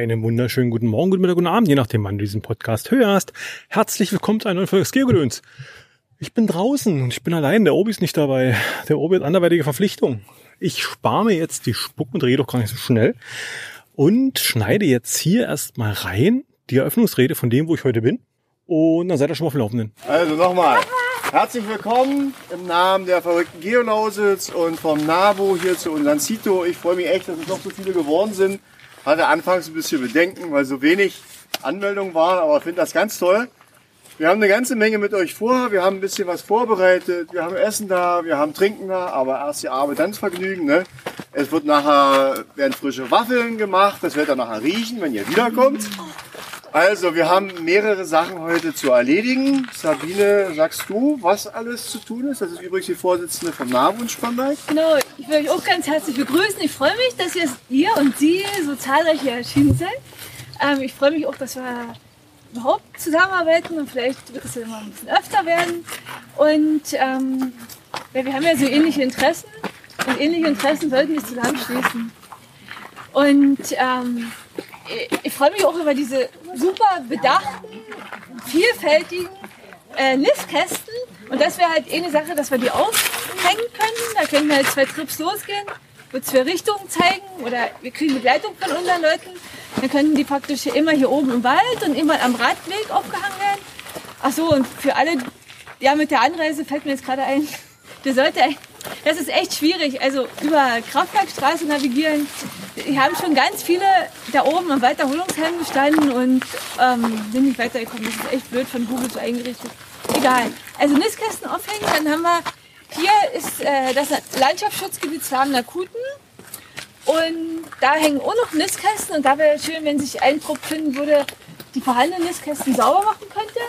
Einen wunderschönen guten Morgen, guten Mittag, guten Abend, je nachdem, wann du diesen Podcast hörst. Herzlich willkommen zu einer neuen Folge Skiergedöns. Ich bin draußen und ich bin allein. Der Obi ist nicht dabei. Der Obi hat anderweitige Verpflichtung. Ich spare mir jetzt die Spuck und rede doch gar nicht so schnell und schneide jetzt hier erstmal rein die Eröffnungsrede von dem, wo ich heute bin. Und dann seid ihr schon mal auf dem Laufenden. Also nochmal. Herzlich willkommen im Namen der verrückten Geonausitz und vom NABU hier zu unserem Cito. Ich freue mich echt, dass es noch so viele geworden sind. Hatte anfangs ein bisschen Bedenken, weil so wenig Anmeldungen waren, aber finde das ganz toll. Wir haben eine ganze Menge mit euch vor. Wir haben ein bisschen was vorbereitet. Wir haben Essen da, wir haben Trinken da, aber erst die Arbeit, dann das Vergnügen. Ne? Es wird nachher, werden frische Waffeln gemacht. Das wird dann nachher riechen, wenn ihr wiederkommt. Also, wir haben mehrere Sachen heute zu erledigen. Sabine, sagst du, was alles zu tun ist? Das ist übrigens die Vorsitzende vom NABU in Spandau. Genau, ich will euch auch ganz herzlich begrüßen. Ich freue mich, dass ihr, ihr und Sie so zahlreich hier erschienen seid. Ähm, ich freue mich auch, dass wir überhaupt zusammenarbeiten und vielleicht wird es ja immer ein bisschen öfter werden. Und ähm, wir haben ja so ähnliche Interessen und ähnliche Interessen sollten wir zusammenschließen. Und ähm, ich freue mich auch über diese super bedachten, vielfältigen äh, Nistkästen. Und das wäre halt eine Sache, dass wir die aufhängen können. Da können wir halt zwei Trips losgehen, wird zwei Richtungen zeigen oder wir kriegen Begleitung von unseren Leuten. Dann können die praktisch immer hier oben im Wald und immer am Radweg aufgehangen werden. Ach so, und für alle, ja, mit der Anreise fällt mir jetzt gerade ein, der sollte das ist echt schwierig. Also über Kraftwerkstraße navigieren. Wir haben schon ganz viele da oben am Weiterholungsheim gestanden und ähm, sind nicht weitergekommen. Das ist echt blöd von Google so eingerichtet. Egal. Also Nistkästen aufhängen. Dann haben wir, hier ist äh, das Landschaftschutzgebiet Zwarmler Kuten. Und da hängen auch noch Nistkästen. Und da wäre schön, wenn sich ein Trupp finden würde, die vorhandenen Nistkästen sauber machen könnte.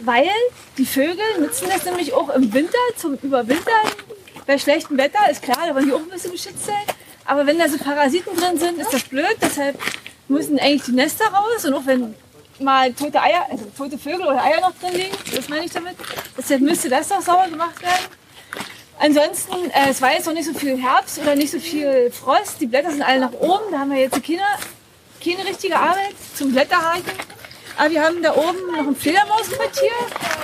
Weil die Vögel nutzen das nämlich auch im Winter zum Überwintern bei schlechtem Wetter ist klar, da wollen die auch ein bisschen geschützt sein. Aber wenn da so Parasiten drin sind, ist das blöd. Deshalb müssen eigentlich die Nester raus. Und auch wenn mal tote Eier, also tote Vögel oder Eier noch drin liegen, das meine ich damit, deshalb müsste das doch sauber gemacht werden. Ansonsten, äh, es war jetzt noch nicht so viel Herbst oder nicht so viel Frost. Die Blätter sind alle nach oben. Da haben wir jetzt keine, keine richtige Arbeit zum Blätterhalten. Aber wir haben da oben noch ein Fledermausquartier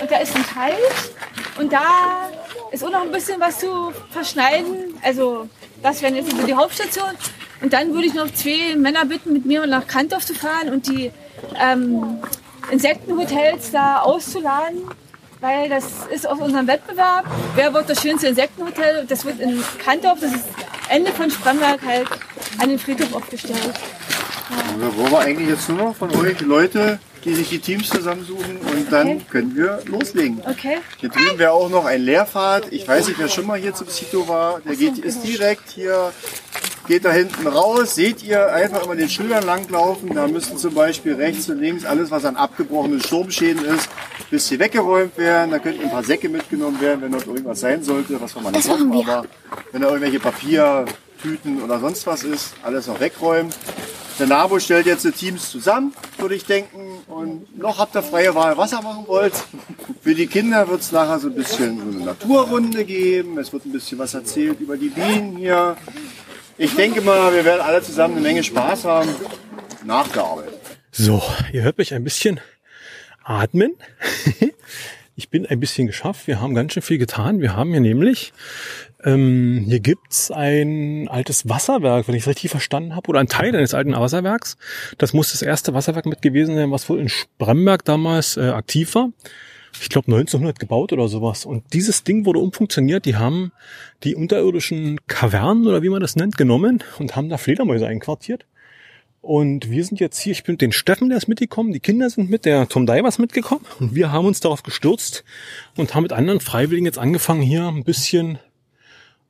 und da ist ein Teich. Und da ist auch noch ein bisschen was zu verschneiden. Also das wären jetzt die Hauptstation. Und dann würde ich noch zwei Männer bitten, mit mir nach Kantorf zu fahren und die ähm, Insektenhotels da auszuladen. Weil das ist aus unserem Wettbewerb. Wer wird das schönste Insektenhotel? Das wird in Kantorf, das ist Ende von Spremberg halt an den Friedhof aufgestellt. Ja. Wo wir eigentlich jetzt nur noch von euch Leute die sich die Teams zusammensuchen und dann okay. können wir loslegen. Okay. Hier drüben wäre auch noch ein Leerfahrt. Ich weiß nicht, wer schon mal hier zum Sito war. Der geht, ist direkt hier, geht da hinten raus. Seht ihr, einfach immer den Schildern langlaufen. Da müssen zum Beispiel rechts und links alles, was an abgebrochenen Sturmschäden ist, bis hier weggeräumt werden. Da könnten ein paar Säcke mitgenommen werden, wenn dort irgendwas sein sollte, was wir mal nicht hoffen. Aber wenn da irgendwelche Papiertüten oder sonst was ist, alles noch wegräumen. Der NABU stellt jetzt die Teams zusammen, würde ich denken. Noch habt ihr freie Wahl, was ihr machen wollt. Für die Kinder wird es nachher so ein bisschen so eine Naturrunde geben. Es wird ein bisschen was erzählt über die Bienen hier. Ich denke mal, wir werden alle zusammen eine Menge Spaß haben nach. So, ihr hört mich ein bisschen atmen. ich bin ein bisschen geschafft. Wir haben ganz schön viel getan. Wir haben hier nämlich ähm, hier gibt's ein altes Wasserwerk, wenn ich es richtig verstanden habe, oder ein Teil eines alten Wasserwerks. Das muss das erste Wasserwerk mit gewesen sein, was wohl in Spremberg damals äh, aktiv war. Ich glaube 1900 gebaut oder sowas. Und dieses Ding wurde umfunktioniert. Die haben die unterirdischen Kavernen oder wie man das nennt genommen und haben da Fledermäuse einquartiert. Und wir sind jetzt hier, ich bin mit den Steffen, der ist mitgekommen, die Kinder sind mit, der Tom Divers mitgekommen und wir haben uns darauf gestürzt und haben mit anderen Freiwilligen jetzt angefangen, hier ein bisschen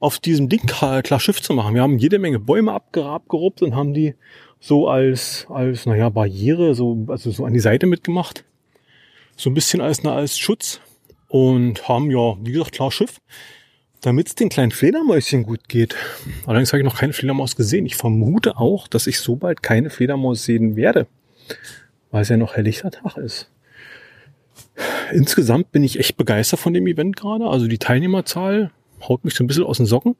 auf diesem Ding klar Schiff zu machen. Wir haben jede Menge Bäume abgeruppt und haben die so als, als, naja, Barriere, so, also so an die Seite mitgemacht. So ein bisschen als, na, als Schutz. Und haben ja, wie gesagt, klar Schiff. Damit es den kleinen Fledermäuschen gut geht. Allerdings habe ich noch keine Fledermaus gesehen. Ich vermute auch, dass ich so bald keine Fledermaus sehen werde. Weil es ja noch helllichter Tag ist. Insgesamt bin ich echt begeistert von dem Event gerade. Also die Teilnehmerzahl haut mich so ein bisschen aus den Socken.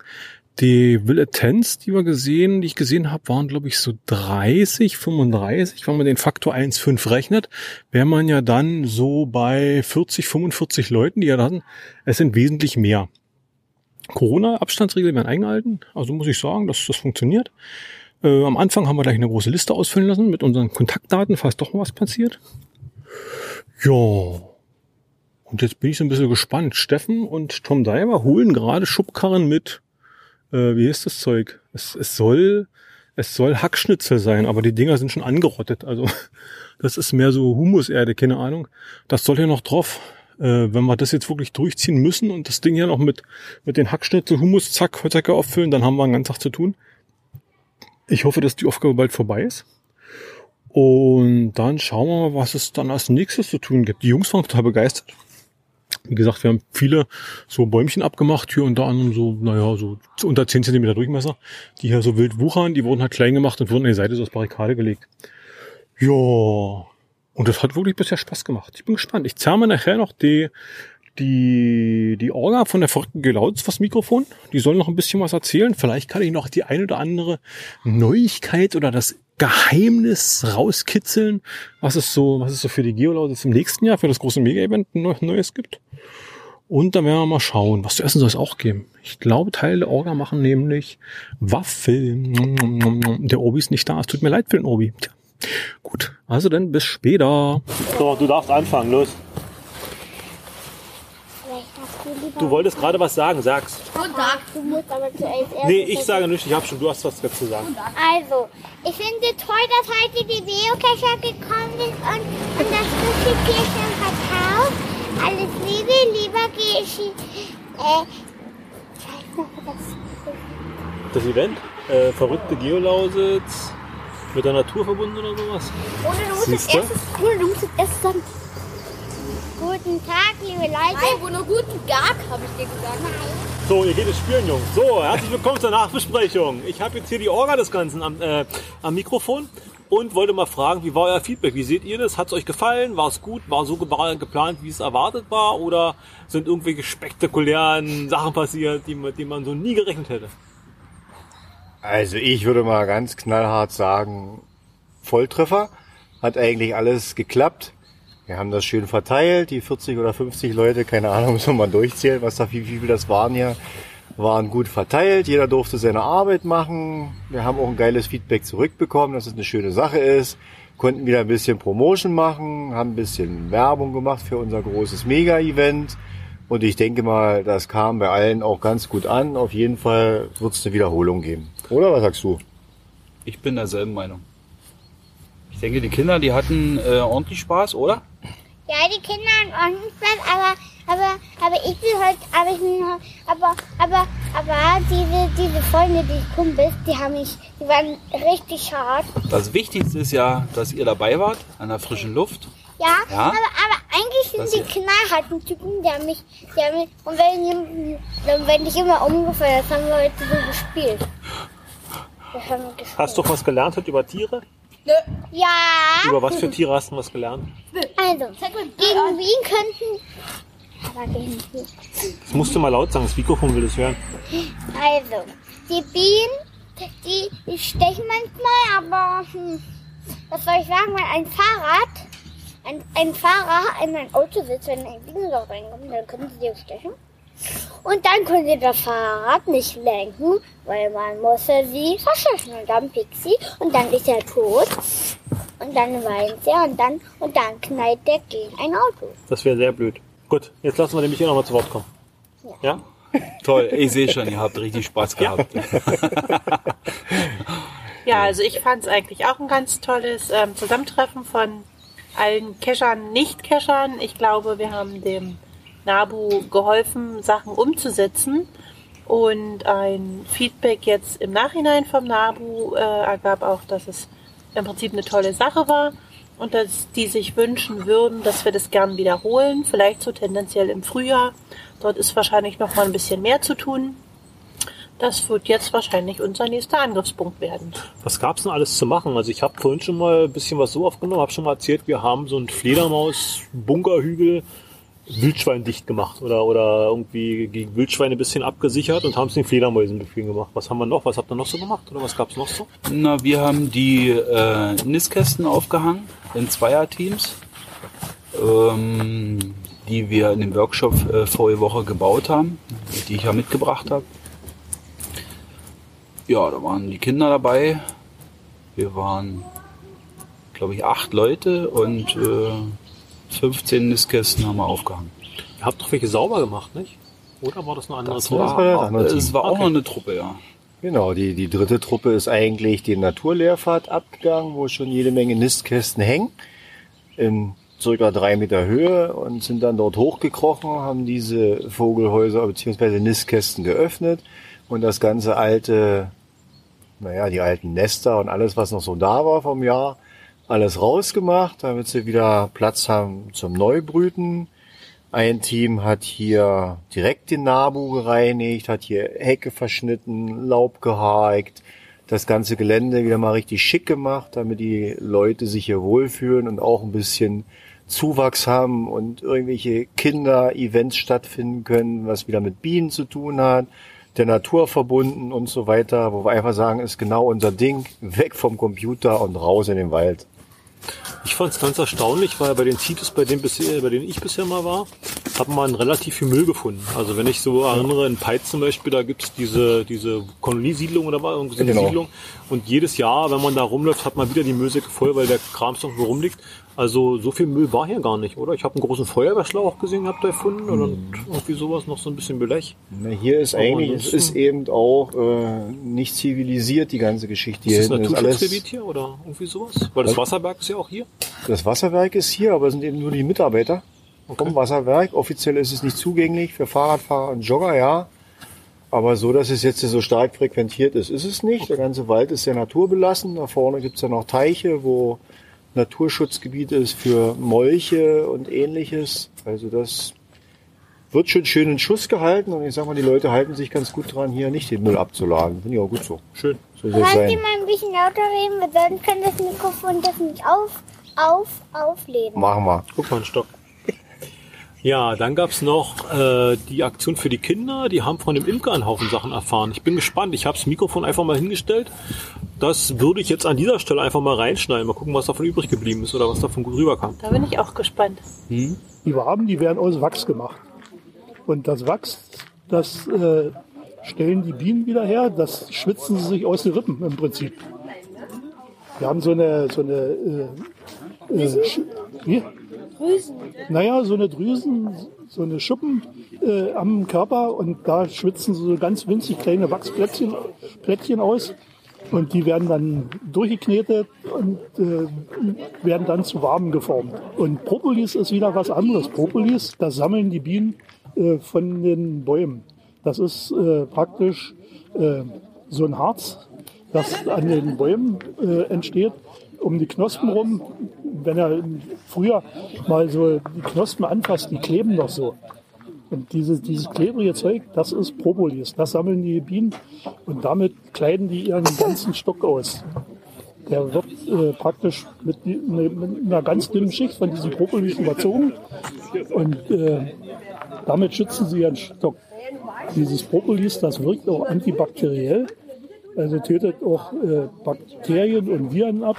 Die Villettens, die wir gesehen, die ich gesehen habe, waren glaube ich so 30, 35, wenn man den Faktor 1,5 rechnet, wäre man ja dann so bei 40, 45 Leuten, die ja dann, es sind wesentlich mehr. Corona-Abstandsregeln werden eingehalten, also muss ich sagen, dass das funktioniert. Äh, am Anfang haben wir gleich eine große Liste ausfüllen lassen mit unseren Kontaktdaten, falls doch mal was passiert. Ja. Und jetzt bin ich so ein bisschen gespannt. Steffen und Tom Diver holen gerade Schubkarren mit äh, wie ist das Zeug? Es, es soll, es soll Hackschnitzel sein, aber die Dinger sind schon angerottet. Also das ist mehr so Humuserde, keine Ahnung. Das soll ja noch drauf. Äh, wenn wir das jetzt wirklich durchziehen müssen und das Ding hier noch mit, mit den Hackschnitzel, Humus, zack, Zacke auffüllen, dann haben wir einen ganzen Tag zu tun. Ich hoffe, dass die Aufgabe bald vorbei ist. Und dann schauen wir mal, was es dann als nächstes zu tun gibt. Die Jungs waren total begeistert. Wie gesagt, wir haben viele so Bäumchen abgemacht, hier unter anderem so, naja, so unter 10 cm Durchmesser, die hier so wild wuchern, die wurden halt klein gemacht und wurden an die Seite so aus Barrikade gelegt. Ja, und das hat wirklich bisher Spaß gemacht. Ich bin gespannt. Ich mir nachher noch die, die, die Orga von der verrückten Gelauz was Mikrofon. Die soll noch ein bisschen was erzählen. Vielleicht kann ich noch die ein oder andere Neuigkeit oder das Geheimnis rauskitzeln, was es so, was es so für die Geolaus im nächsten Jahr, für das große Mega-Event Neues gibt. Und dann werden wir mal schauen. Was zu essen soll es auch geben. Ich glaube, Teile der Orga machen nämlich Waffeln. Der Obi ist nicht da. Es tut mir leid für den Obi. Tja. Gut, also dann bis später. So, du darfst anfangen, los. Du wolltest gerade was sagen, sag's. Guten Tag. Du musst aber zuerst erst. Nee, ich sage nicht, ich habe schon, du hast was dazu sagen. Also, ich finde toll, dass heute die Geocacher gekommen sind und, und das Sushi-Kirchen verkauft. Alles Liebe, lieber Geschi. Äh, das. Das Event, äh, verrückte Geolausitz, mit der Natur verbunden oder sowas. Oder du musst es erst, oder du musst es erst sagen. Guten Tag, liebe Leute. Nein, wo nur guten Gag, habe ich dir gesagt. So, ihr geht es spielen, Jungs. So, herzlich willkommen zur Nachbesprechung. Ich habe jetzt hier die Orga des Ganzen am, äh, am Mikrofon und wollte mal fragen, wie war euer Feedback? Wie seht ihr das? Hat es euch gefallen? War es gut? War so ge- geplant, wie es erwartet war? Oder sind irgendwelche spektakulären Sachen passiert, die, mit denen man so nie gerechnet hätte? Also ich würde mal ganz knallhart sagen, Volltreffer. Hat eigentlich alles geklappt. Wir haben das schön verteilt, die 40 oder 50 Leute, keine Ahnung, muss man mal durchzählen, was da, wie, wie viel das waren hier, waren gut verteilt. Jeder durfte seine Arbeit machen. Wir haben auch ein geiles Feedback zurückbekommen, dass es eine schöne Sache ist. Konnten wieder ein bisschen Promotion machen, haben ein bisschen Werbung gemacht für unser großes Mega-Event. Und ich denke mal, das kam bei allen auch ganz gut an. Auf jeden Fall wird es eine Wiederholung geben. Oder was sagst du? Ich bin derselben Meinung. Ich denke, die Kinder, die hatten äh, ordentlich Spaß, oder? Ja, die Kinder haben ordentlich Spaß, aber, aber, aber ich will heute, aber ich will heute, aber, aber, aber diese, diese Freunde, die Kumpels, die haben mich, die waren richtig hart. Das Wichtigste ist ja, dass ihr dabei wart, an der frischen Luft. Ja, Ja? aber, aber eigentlich Das sind die hier. knallharten Typen, die haben mich, die haben mich, und wenn, dann werde ich immer umgefallen, das haben wir heute so gespielt. Das haben wir gespielt. Hast du was gelernt heute über Tiere? Ja, Über was für Tiere hast du was gelernt? also, gegen Wien könnten, aber gegen Wien. Das musst du mal laut sagen, das Mikrofon will das hören. Also, die Bienen, die, die stechen manchmal, aber hm, was soll ich sagen, wenn ein Fahrrad, ein, ein Fahrer in ein Auto sitzt, wenn ein Bienenloch reinkommt, dann können sie dir stechen. Und dann können sie das Fahrrad nicht lenken, weil man muss ja sie verscheuchen. Und dann pickt sie und dann ist er tot. Und dann weint er und dann, und dann knallt er gegen ein Auto. Das wäre sehr blöd. Gut, jetzt lassen wir den Michael nochmal zu Wort kommen. Ja? Toll, ich sehe schon, ihr habt richtig Spaß gehabt. Ja, also ich fand es eigentlich auch ein ganz tolles ähm, Zusammentreffen von allen Cachern, Nicht-Cachern. Ich glaube, wir haben dem NABU geholfen, Sachen umzusetzen. Und ein Feedback jetzt im Nachhinein vom NABU äh, ergab auch, dass es im Prinzip eine tolle Sache war und dass die sich wünschen würden, dass wir das gern wiederholen, vielleicht so tendenziell im Frühjahr. Dort ist wahrscheinlich noch mal ein bisschen mehr zu tun. Das wird jetzt wahrscheinlich unser nächster Angriffspunkt werden. Was gab's denn alles zu machen? Also ich habe vorhin schon mal ein bisschen was so aufgenommen, habe schon mal erzählt, wir haben so einen Fledermaus-Bunkerhügel Wildschwein dicht gemacht oder, oder irgendwie gegen Wildschweine ein bisschen abgesichert und haben es den Fledermäusen bequem gemacht. Was haben wir noch? Was habt ihr noch so gemacht? Oder was gab's noch so? Na, wir haben die äh, Nistkästen aufgehangen in Zweierteams, ähm, die wir in dem Workshop äh, vorige Woche gebaut haben, die ich ja mitgebracht habe. Ja, da waren die Kinder dabei. Wir waren, glaube ich, acht Leute und äh, 15 Nistkästen haben wir aufgehangen. Ihr habt doch welche sauber gemacht, nicht? Oder war das eine andere Das Truppe? war das war, andere es war auch Okay. noch eine Truppe, ja. Genau, die, die dritte Truppe ist eigentlich die Naturlehrfahrt abgegangen, wo schon jede Menge Nistkästen hängen. In circa drei Meter Höhe und sind dann dort hochgekrochen, haben diese Vogelhäuser bzw. Nistkästen geöffnet und das ganze alte, naja, die alten Nester und alles, was noch so da war vom Jahr, alles rausgemacht, damit sie wieder Platz haben zum Neubrüten. Ein Team hat hier direkt den Nabu gereinigt, hat hier Hecke verschnitten, Laub gehakt, das ganze Gelände wieder mal richtig schick gemacht, damit die Leute sich hier wohlfühlen und auch ein bisschen Zuwachs haben und irgendwelche Kinder-Events stattfinden können, was wieder mit Bienen zu tun hat, der Natur verbunden und so weiter, wo wir einfach sagen, ist genau unser Ding, weg vom Computer und raus in den Wald. Ich fand es ganz erstaunlich, weil bei den Teams, bei denen, bisher, bei denen ich bisher mal war, hat man relativ viel Müll gefunden. Also wenn ich so erinnere, in Peitz zum Beispiel, da gibt's diese, diese Koloniesiedlung oder was, irgendwie so eine Genau. Siedlung. Und jedes Jahr, wenn man da rumläuft, hat man wieder die Müllsäcke voll, weil der Kram noch wo rumliegt. Also so viel Müll war hier gar nicht, oder? Ich habe einen großen Feuerwehrschlauch gesehen, habt ihr erfunden? Oder Hm. irgendwie sowas, noch so ein bisschen Blech. Na, Hier ist Aber eigentlich, es ist eben auch äh, nicht zivilisiert, die ganze Geschichte. Hier Ist das hinten ist Naturschutzgebiet hier oder irgendwie sowas? Weil das Wasserberg ist ja auch hier. Das Wasserwerk ist hier, aber es sind eben nur die Mitarbeiter vom Wasserwerk. Offiziell ist es nicht zugänglich für Fahrradfahrer und Jogger, ja. Aber so, dass es jetzt so stark frequentiert ist, ist es nicht. Der ganze Wald ist sehr naturbelassen. Da vorne gibt's ja noch Teiche, wo Naturschutzgebiet ist für Molche und ähnliches. Also das wird schon schön in Schuss gehalten. Und ich sag mal, die Leute halten sich ganz gut dran, hier nicht den Müll abzuladen. Finde ich auch gut so. Schön. So soll Kannst du sein. mal ein bisschen lauter reden, weil sonst kann das Mikrofon das nicht auf, auf, aufleben. Machen wir. Guck mal, ein Stock. Ja, dann gab's noch äh, die Aktion für die Kinder. Die haben von dem Imker einen Haufen Sachen erfahren. Ich bin gespannt. Ich habe das Mikrofon einfach mal hingestellt. Das würde ich jetzt an dieser Stelle einfach mal reinschneiden. Mal gucken, was davon übrig geblieben ist oder was davon gut rüberkam. Da bin ich auch gespannt. Die Waben, die werden aus Wachs gemacht. Und das Wachs, das äh, stellen die Bienen wieder her, das schwitzen sie sich aus den Rippen im Prinzip. Wir haben so eine, so eine äh, äh, Sch- wie? Drüsen. Naja, so eine Drüsen, so eine Schuppen äh, am Körper und da schwitzen so ganz winzig kleine Wachsplättchen Plättchen aus und die werden dann durchgeknetet und äh, werden dann zu Waben geformt. Und Propolis ist wieder was anderes. Propolis, das sammeln die Bienen äh, von den Bäumen. Das ist äh, praktisch äh, so ein Harz, das an den Bäumen äh, entsteht, um die Knospen rum. Wenn er früher mal so die Knospen anfasst, die kleben noch so. Und dieses, dieses klebrige Zeug, das ist Propolis. Das sammeln die Bienen und damit kleiden die ihren ganzen Stock aus. Der wird äh, praktisch mit, die- mit einer ganz dünnen Schicht von diesem Propolis überzogen und äh, damit schützen sie ihren Stock. Dieses Propolis, das wirkt auch antibakteriell, also tötet auch äh, Bakterien und Viren ab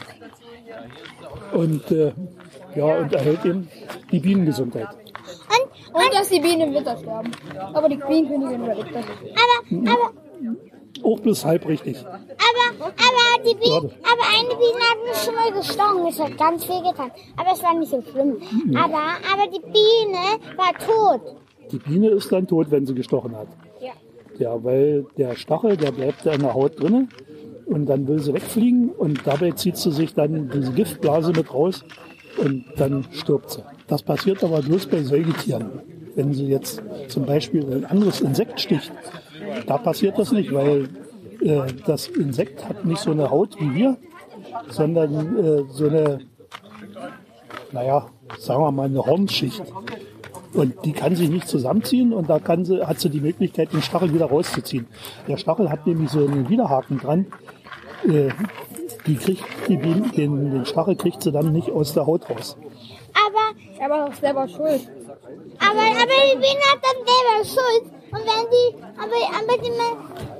und äh, ja, und erhält eben die Bienengesundheit. Und dass die Bienen im Winter sterben. Aber die Bienenkönigin überlebt das. Aber, aber, Auch bis halb richtig. aber, aber die Bienen, aber eine Biene hat mich schon mal gestochen. Es hat ganz viel getan. Aber es war nicht so schlimm. Aber, aber die Biene war tot. Die Biene ist dann tot, wenn sie gestochen hat. Ja. Weil der Stachel, der bleibt ja in der Haut drinne und dann will sie wegfliegen und dabei zieht sie sich dann diese Giftblase mit raus und dann stirbt sie. Das passiert aber bloß bei Säugetieren. Wenn sie jetzt zum Beispiel ein anderes Insekt sticht, da passiert das nicht, weil äh, das Insekt hat nicht so eine Haut wie wir, sondern äh, so eine, naja, sagen wir mal, eine Hornschicht. Und die kann sich nicht zusammenziehen und da kann sie, hat sie die Möglichkeit, den Stachel wieder rauszuziehen. Der Stachel hat nämlich so einen Widerhaken dran. Äh, die kriegt, die, Biene- den, den Stachel kriegt sie dann nicht aus der Haut raus. Aber, Er war auch selber schuld. aber aber, aber die Biene hat dann selber Schuld. Und wenn die, aber, aber, die,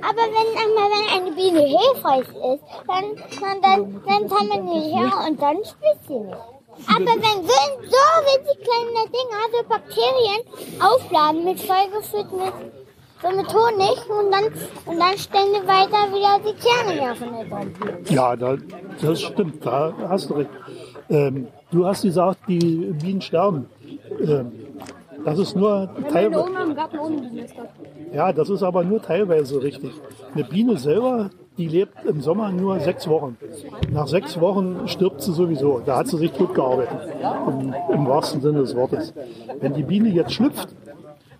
aber wenn, einmal, wenn eine Biene hilfreich ist, dann, dann, dann, dann kann man die her und dann spielt sie nicht. Aber wenn so, so winzig kleine Dinger, so Bakterien, aufladen mit vollgefüllt mit, so mit Honig und dann, und dann stellen die weiter wieder die Kerne werfen. Ja, da, das stimmt, da hast du recht. Ähm, du hast gesagt, die Bienen sterben. Ähm, das ist nur teilweise. Ja, das ist aber nur teilweise richtig. Eine Biene selber, die lebt im Sommer nur sechs Wochen. Nach sechs Wochen stirbt sie sowieso. Da hat sie sich tot gearbeitet, im, im wahrsten Sinne des Wortes. Wenn die Biene jetzt schlüpft,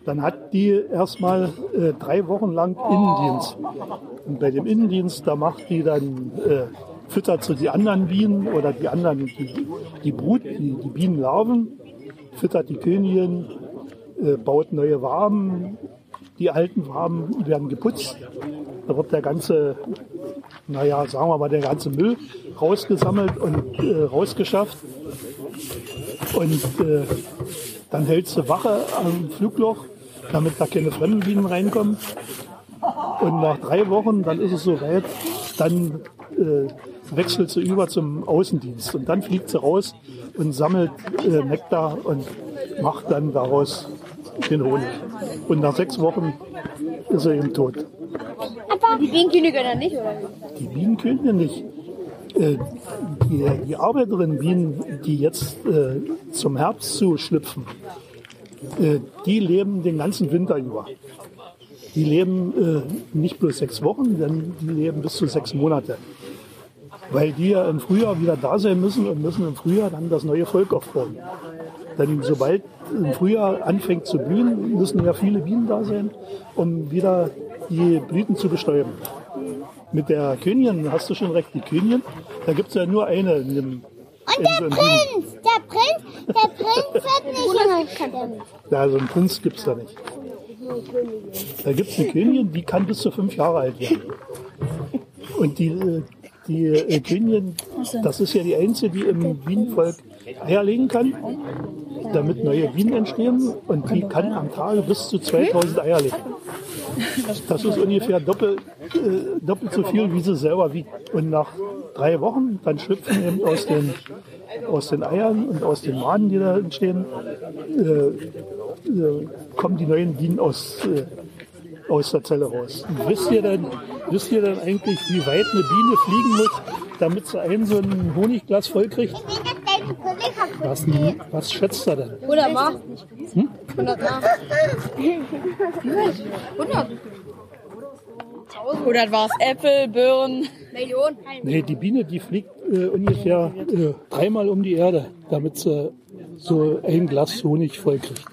dann hat die erstmal äh, drei Wochen lang Innendienst. Und bei dem Innendienst, da macht die dann, äh, füttert sie die anderen Bienen oder die anderen, die, die Brut, die, die Bienenlarven, füttert die Königin, äh, baut neue Waben, die alten Waben werden geputzt. Da wird der ganze, naja, sagen wir mal, der ganze Müll rausgesammelt und äh, rausgeschafft. Und äh, dann hältst du Wache am Flugloch, damit da keine fremden Bienen reinkommen. Und nach drei Wochen, dann ist es soweit, dann äh, wechselt sie über zum Außendienst. Und dann fliegt sie raus und sammelt äh, Nektar und macht dann daraus den Honig. Und nach sechs Wochen ist sie eben tot. Die Bienenkönige dann nicht, oder? Die Bienenkönigin nicht. Äh, die, die Arbeiterinnen-Bienen, die jetzt äh, zum Herbst zu schlüpfen, äh, die leben den ganzen Winter über. Die leben nicht bloß sechs Wochen, denn die leben bis zu sechs Monate. Weil die ja im Frühjahr wieder da sein müssen und müssen im Frühjahr dann das neue Volk aufbauen. Denn sobald im Frühjahr anfängt zu blühen, müssen ja viele Bienen da sein, um wieder die Blüten zu bestäuben. Mit der Königin hast du schon recht, die Königin, da gibt es ja nur eine in dem Und in der so einem Bienen- Prinz, der Prinz, der Prinz wird nicht Ja, also einen Prinz gibt es da nicht. Da gibt es eine Königin, die kann bis zu fünf Jahre alt werden. Und die, äh, die äh, Königin, das ist ja die einzige, die im Bienenvolk Eier legen kann, damit neue Bienen entstehen. Und die kann am Tage bis zu 2000 Eier legen. Das ist ungefähr doppelt, äh, doppelt so viel, wie sie selber wiegt. Und nach drei Wochen, dann schlüpfen eben aus den, aus den Eiern und aus den Maden, die da entstehen, äh, äh, kommen die neuen Bienen aus, äh, aus der Zelle raus. Und wisst ihr denn, wisst ihr denn eigentlich, wie weit eine Biene fliegen muss, damit sie ein so ein Honigglas voll kriegt? Was, was schätzt er denn? 100 Mal. 100 Mal. 100. 100 war es Äpfel, Birnen. Millionen. Nee, die Biene, die fliegt äh, ungefähr äh, dreimal um die Erde, damit sie so ein Glas Honig voll kriegt.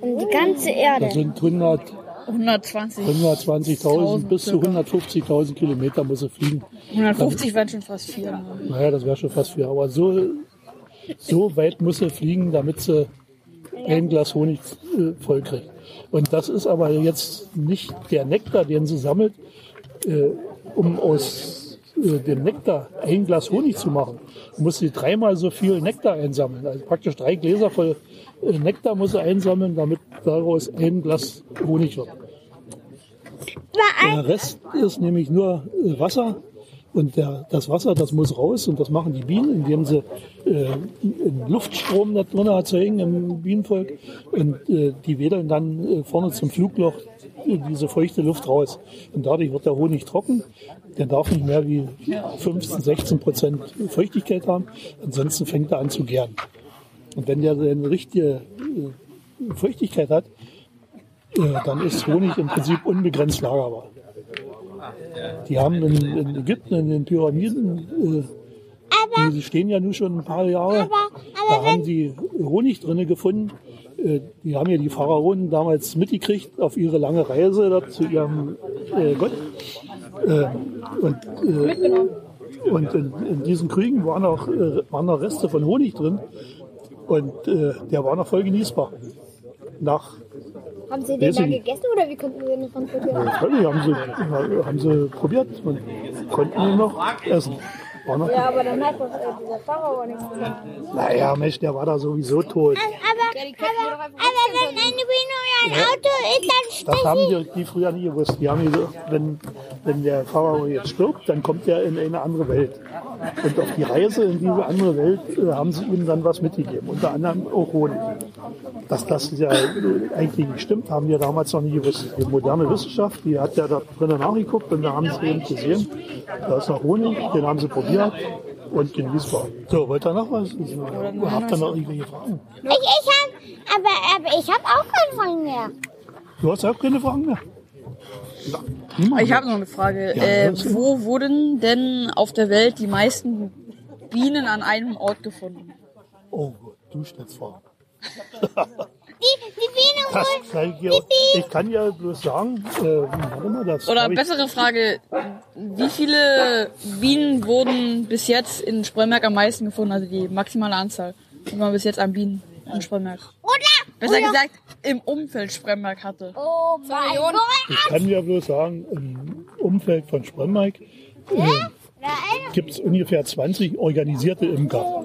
Um die ganze Erde. Das sind 100, 120. 120.000 bis zu 150.000 Kilometer muss sie fliegen. 150 waren schon fast vier. Naja, das wäre schon fast viel. Aber so, so weit muss sie fliegen, damit sie ein Glas Honig äh, voll kriegt. Und das ist aber jetzt nicht der Nektar, den sie sammelt, äh, um aus äh, dem Nektar ein Glas Honig zu machen. Muss sie dreimal so viel Nektar einsammeln. Also praktisch drei Gläser voll äh, Nektar muss sie einsammeln, damit daraus ein Glas Honig wird. Der Rest ist nämlich nur äh, Wasser. Und der, das Wasser, das muss raus und das machen die Bienen, indem sie äh, einen Luftstrom da drin erzeugen im Bienenvolk. Und äh, die wedeln dann äh, vorne zum Flugloch diese feuchte Luft raus. Und dadurch wird der Honig trocken. Der darf nicht mehr wie 15, 16 Prozent Feuchtigkeit haben. Ansonsten fängt er an zu gären. Und wenn der eine richtige äh, Feuchtigkeit hat, äh, dann ist Honig im Prinzip unbegrenzt lagerbar. Die haben in, Ägypten, in den Pyramiden, äh, die stehen ja nun schon ein paar Jahre, da haben die Honig drinne gefunden. Äh, die haben ja die Pharaonen damals mitgekriegt auf ihre lange Reise da zu ihrem äh, Gott. Äh, und äh, und in, in diesen Krügen waren noch, äh, waren noch Reste von Honig drin. Und äh, der war noch voll genießbar. Nach Haben Sie den da gegessen oder wie konnten wir den transportieren? Völlig haben sie, haben sie probiert und konnten ihn noch essen. Ja, aber dann hat äh, dieser Pharao nichts gemacht. naja, Mensch, der war da sowieso tot. Aber, aber, aber wenn eine Biene oder ein Auto ist, dann Das haben die, die früher nie gewusst. Die haben gesagt, wenn, wenn der Pharao jetzt stirbt, dann kommt er in eine andere Welt. Und auf die Reise in diese andere Welt äh, haben sie ihm dann was mitgegeben, unter anderem auch Honig. Dass das ja äh, eigentlich nicht stimmt, haben wir damals noch nie gewusst. Die moderne Wissenschaft, die hat ja da drinnen nachgeguckt und da haben sie eben gesehen, da ist noch Honig, den haben sie probiert und genießbar. So, wollt ihr noch was? Habt ihr noch irgendwelche Fragen? Ich, ich hab, aber, aber ich hab auch keine Fragen mehr. Du hast auch keine Fragen mehr? Ja. Ich habe noch eine Frage. Ja, äh, wo wurden denn auf der Welt die meisten Bienen an einem Ort gefunden? Oh Gott, du stellst Fragen. Die, die Biene Das holt, kann ich, ja, ich kann ja bloß sagen, äh, warte mal, das Oder hab ich- bessere Frage, wie viele Bienen wurden bis jetzt in Spremberg am meisten gefunden? Also die maximale Anzahl, die man bis jetzt an Bienen in Spremberg. oder? Besser gesagt, im Umfeld Spremberg hatte. Oh mein Gott. Ich kann ja bloß sagen, im Umfeld von Spremberg äh, gibt es ungefähr 20 organisierte Imker.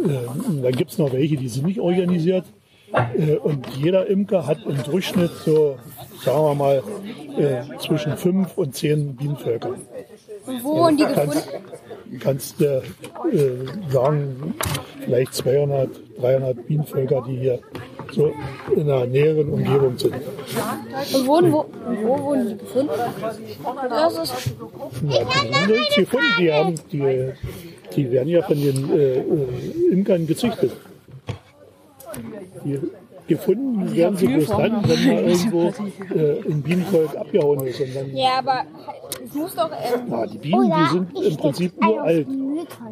Äh, und dann gibt es noch welche, die sind nicht organisiert. Äh, und jeder Imker hat im Durchschnitt so, sagen wir mal, äh, zwischen fünf und zehn Bienenvölker. Und wo wurden die gefunden? Kannst, kannst äh, sagen, vielleicht 200, 300 Bienenvölker, die hier so in der näheren Umgebung sind. Und wo, und wo wurden die gefunden? Das ist, Ja, die haben gefunden. Die, haben, die, die werden ja von den äh, äh, Imkern gezüchtet. Die, gefunden werden sie bloß dann, wenn mal irgendwo äh, ein Bienenvolk abgehauen ist. Und dann, ja, aber es muss doch. Ähm, na, die Bienen, die sind im Prinzip uralt.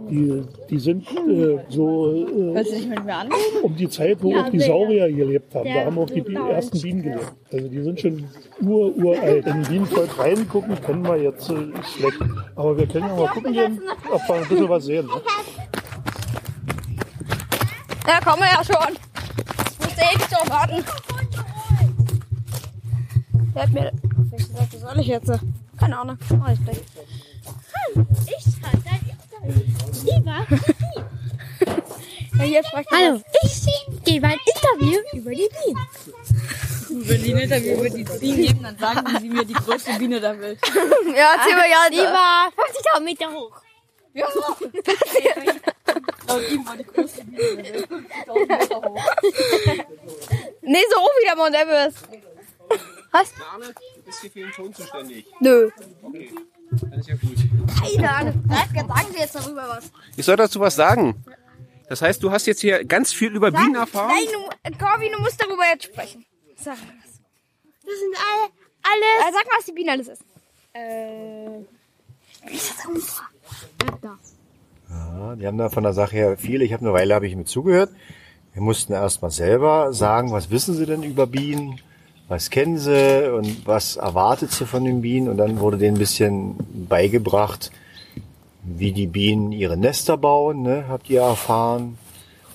Die, die sind äh, so äh, um die Zeit, wo auch die Saurier gelebt haben. Da haben auch die ersten Bienen gelebt. Also die sind schon ur, uralt. In ein Bienenvolk reingucken können wir jetzt äh, schlecht. Aber wir können ja mal gucken gehen, ob wir ein bisschen was sehen. Ne? ja, kommen wir ja schon. Ich ewig drauf warten. Wer hat mir. Welche Seite soll ich jetzt? Keine Ahnung. Oh, ich gleich. Ich kann das lieber. Ja, hier fragt Hallo, ich gebe ein Interview über die Bienen. Wenn die ein Interview über die Bienen geben, dann sagen sie mir die größte Biene der Welt. Ja, erzähl mal ja. Lieber 50.000 Meter hoch. Laut ihm war die größte Biene der Welt 50.000 Meter hoch. Nee, so hoch wie der Mount Everest. Was? Ist hier für den Ton zuständig? Nö. Okay, dann ist ja gut. Keine Ahnung. Sagen Sie jetzt darüber was. Ich soll dazu was sagen. Das heißt, du hast jetzt hier ganz viel über Bienen erfahren? Nein, du, Corby, du musst darüber jetzt sprechen. Sag mal was. Das sind alle, alles. Äh, sag mal, was die Biene alles ist. Äh. Ja, die haben da von der Sache her viel. Ich habe eine Weile habe ich mir zugehört. Wir mussten erst mal selber sagen, was wissen sie denn über Bienen? Was kennen sie und was erwartet sie von den Bienen? Und dann wurde denen ein bisschen beigebracht, wie die Bienen ihre Nester bauen, ne? habt ihr erfahren.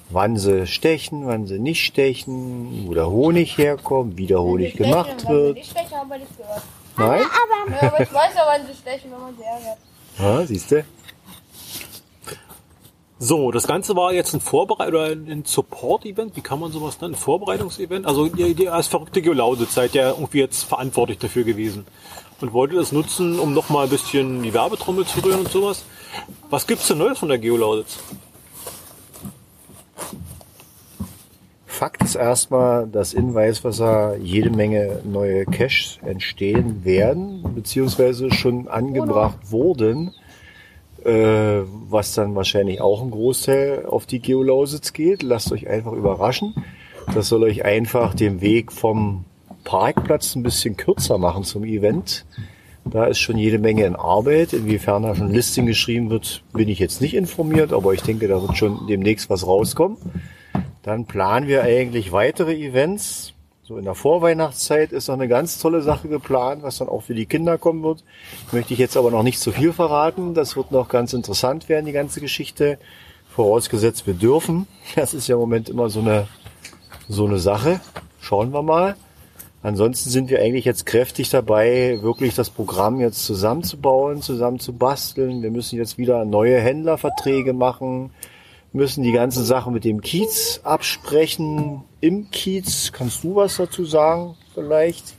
Wann sie stechen, wann sie nicht stechen, wo der Honig herkommt, wie der Honig gemacht wird. Nicht gehört. Nein? Ja, aber ich weiß ja, wann sie stechen, wenn man sie ärgert. Ja, siehst du? So, das Ganze war jetzt ein Vorbereit oder ein Support-Event. Wie kann man sowas nennen? Ein Vorbereitungsevent? Also ihr, ihr als verrückte Geolaudit seid ja irgendwie jetzt verantwortlich dafür gewesen und wolltet das nutzen, um noch mal ein bisschen die Werbetrommel zu rühren und sowas. Was gibt's denn Neues von der Geolaudits? Fakt ist erstmal, dass in Weißwasser jede Menge neue Caches entstehen werden, beziehungsweise schon angebracht wurden, äh, was dann wahrscheinlich auch ein Großteil auf die Geolausitz geht. Lasst euch einfach überraschen. Das soll euch einfach den Weg vom Parkplatz ein bisschen kürzer machen zum Event. Da ist schon jede Menge in Arbeit. Inwiefern da schon Listing geschrieben wird, bin ich jetzt nicht informiert, aber ich denke, da wird schon demnächst was rauskommen. Dann planen wir eigentlich weitere Events. So in der Vorweihnachtszeit ist noch eine ganz tolle Sache geplant, was dann auch für die Kinder kommen wird. Möchte ich jetzt aber noch nicht zu viel verraten. Das wird noch ganz interessant werden, die ganze Geschichte. Vorausgesetzt, wir dürfen. Das ist ja im Moment immer so eine, so eine Sache. Schauen wir mal. Ansonsten sind wir eigentlich jetzt kräftig dabei, wirklich das Programm jetzt zusammenzubauen, zusammenzubasteln. Wir müssen jetzt wieder neue Händlerverträge machen, müssen die ganzen Sachen mit dem Kiez absprechen. Im Kiez, kannst du was dazu sagen vielleicht?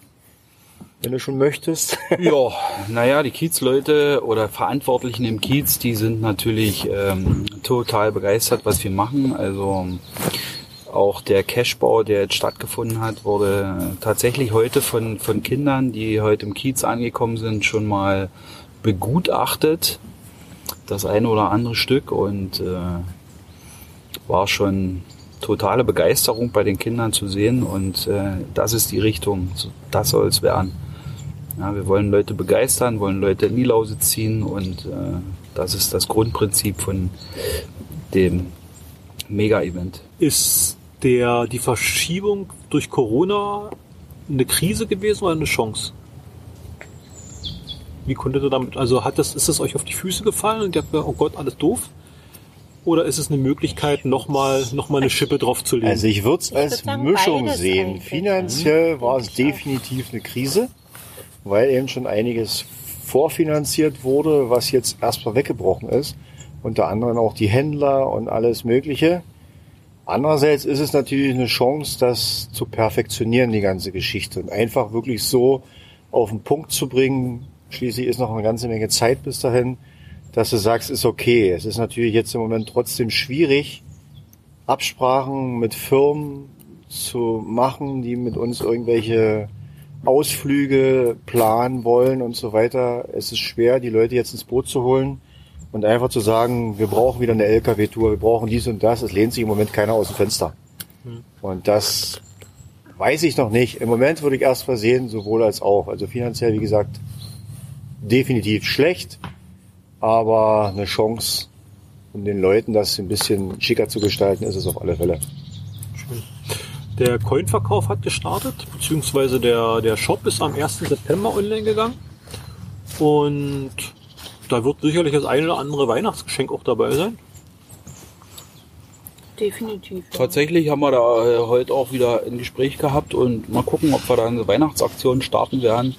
Wenn du schon möchtest. Ja, naja, die Kiezleute oder Verantwortlichen im Kiez, die sind natürlich ähm, total begeistert, was wir machen. Also auch der Cashbau, der jetzt stattgefunden hat, wurde tatsächlich heute von, von Kindern, die heute im Kiez angekommen sind, schon mal begutachtet. Das eine oder andere Stück und äh, war schon totale Begeisterung bei den Kindern zu sehen und äh, das ist die Richtung, das soll es werden. Ja, wir wollen Leute begeistern, wollen Leute in die Lausitz ziehen und äh, das ist das Grundprinzip von dem Mega-Event. Ist der, die Verschiebung durch Corona eine Krise gewesen oder eine Chance? Wie konntet ihr damit, also hat das, ist das euch auf die Füße gefallen und ihr habt gesagt, oh Gott, alles doof? Oder ist es eine Möglichkeit, nochmal noch mal eine Schippe draufzulegen? Also ich würde es als würd sagen, Mischung sehen. eigentlich. Finanziell war es definitiv eine Krise, weil eben schon einiges vorfinanziert wurde, was jetzt erstmal weggebrochen ist. Unter anderem auch die Händler und alles Mögliche. Andererseits ist es natürlich eine Chance, das zu perfektionieren, die ganze Geschichte. Und einfach wirklich so auf den Punkt zu bringen. Schließlich ist noch eine ganze Menge Zeit bis dahin, dass du sagst, ist okay. Es ist natürlich jetzt im Moment trotzdem schwierig, Absprachen mit Firmen zu machen, die mit uns irgendwelche Ausflüge planen wollen und so weiter. Es ist schwer, die Leute jetzt ins Boot zu holen und einfach zu sagen, wir brauchen wieder eine LKW-Tour, wir brauchen dies und das. Es lehnt sich im Moment keiner aus dem Fenster. Und das weiß ich noch nicht. Im Moment würde ich erst mal sehen, sowohl als auch. Also finanziell, wie gesagt, definitiv schlecht, aber eine Chance, um den Leuten das ein bisschen schicker zu gestalten, ist es auf alle Fälle. Der Coinverkauf hat gestartet, beziehungsweise der, der Shop ist am 1. September online gegangen. Und da wird sicherlich das eine oder andere Weihnachtsgeschenk auch dabei sein. Definitiv. Tatsächlich haben wir da äh, heute auch wieder ein Gespräch gehabt und mal gucken, ob wir da eine Weihnachtsaktion starten werden.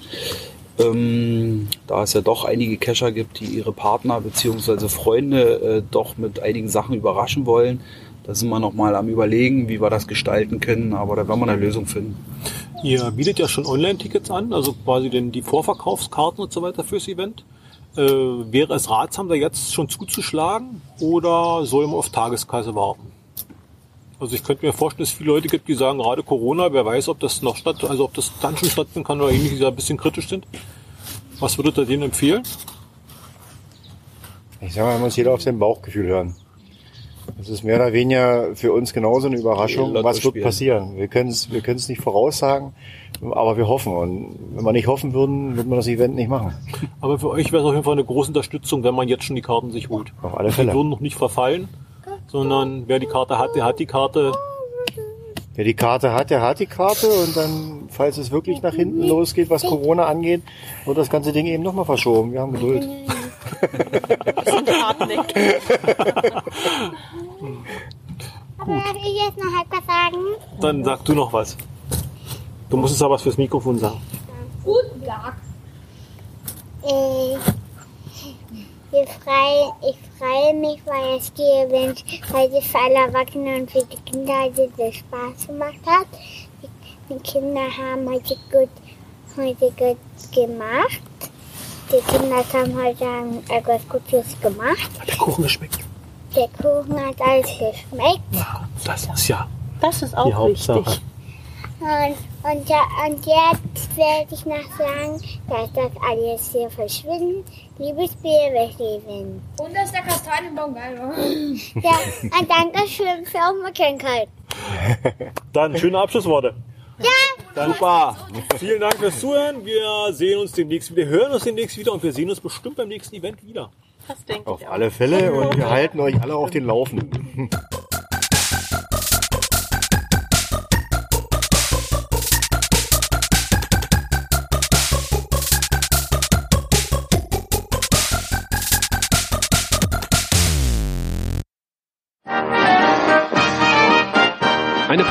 Ähm, da es ja doch einige Cacher gibt, die ihre Partner bzw. Freunde äh, doch mit einigen Sachen überraschen wollen. Da sind wir nochmal am überlegen, wie wir das gestalten können, aber da werden wir eine Lösung finden. Ihr bietet ja schon Online-Tickets an, also quasi den, die Vorverkaufskarten und so weiter fürs Event. Äh, wäre es ratsam, da jetzt schon zuzuschlagen oder soll man auf Tageskasse warten? Also ich könnte mir vorstellen, dass es viele Leute gibt, die sagen, gerade Corona, wer weiß, ob das noch statt, also ob das dann schon stattfinden kann oder ähnlich, die da ein bisschen kritisch sind. Was würdet ihr denen empfehlen? Ich sage mal, muss jeder auf sein Bauchgefühl hören. Das ist mehr oder weniger für uns genauso eine Überraschung. Was wird passieren? Wir können es wir können's nicht voraussagen, aber wir hoffen. Und wenn wir nicht hoffen würden, würden wir das Event nicht machen. Aber für euch wäre es auf jeden Fall eine große Unterstützung, wenn man jetzt schon die Karten sich holt. Auf alle Die Fälle. würden noch nicht verfallen, sondern wer die Karte hat, der hat die Karte. Wer die Karte hat, der hat die Karte. Und dann, falls es wirklich nach hinten losgeht, was Corona angeht, wird das ganze Ding eben nochmal verschoben. Wir haben Geduld. Hartnäckig. Aber darf ich jetzt noch etwas sagen? Dann sag du noch was. Du musst jetzt aber was fürs Mikrofon sagen. Guten Tag. Ich, ich freue ich freu mich, weil es die Event heute für alle Erwachsenen und für die Kinder heute sehr Spaß gemacht hat. Die, die Kinder haben heute gut, heute gut gemacht. Die Kinder haben heute etwas Gutes gemacht. Hat der Kuchen geschmeckt? Der Kuchen hat alles geschmeckt. Das ist ja Das ist die auch Hauptsache. Und, und, ja, und jetzt werde ich noch sagen, dass das alles hier verschwindet. Liebes Bierwäschleben. Und dass der Kastanienbaum geil war. Ja, und danke schön für Aufmerksamkeit. Dann schöne Abschlussworte. Ja, Dann Super. Vielen Dank fürs Zuhören. Wir sehen uns demnächst wieder, hören uns demnächst wieder und wir sehen uns bestimmt beim nächsten Event wieder. Das denke Auf ich auch. alle Fälle. Und wir halten euch alle auf den Laufenden.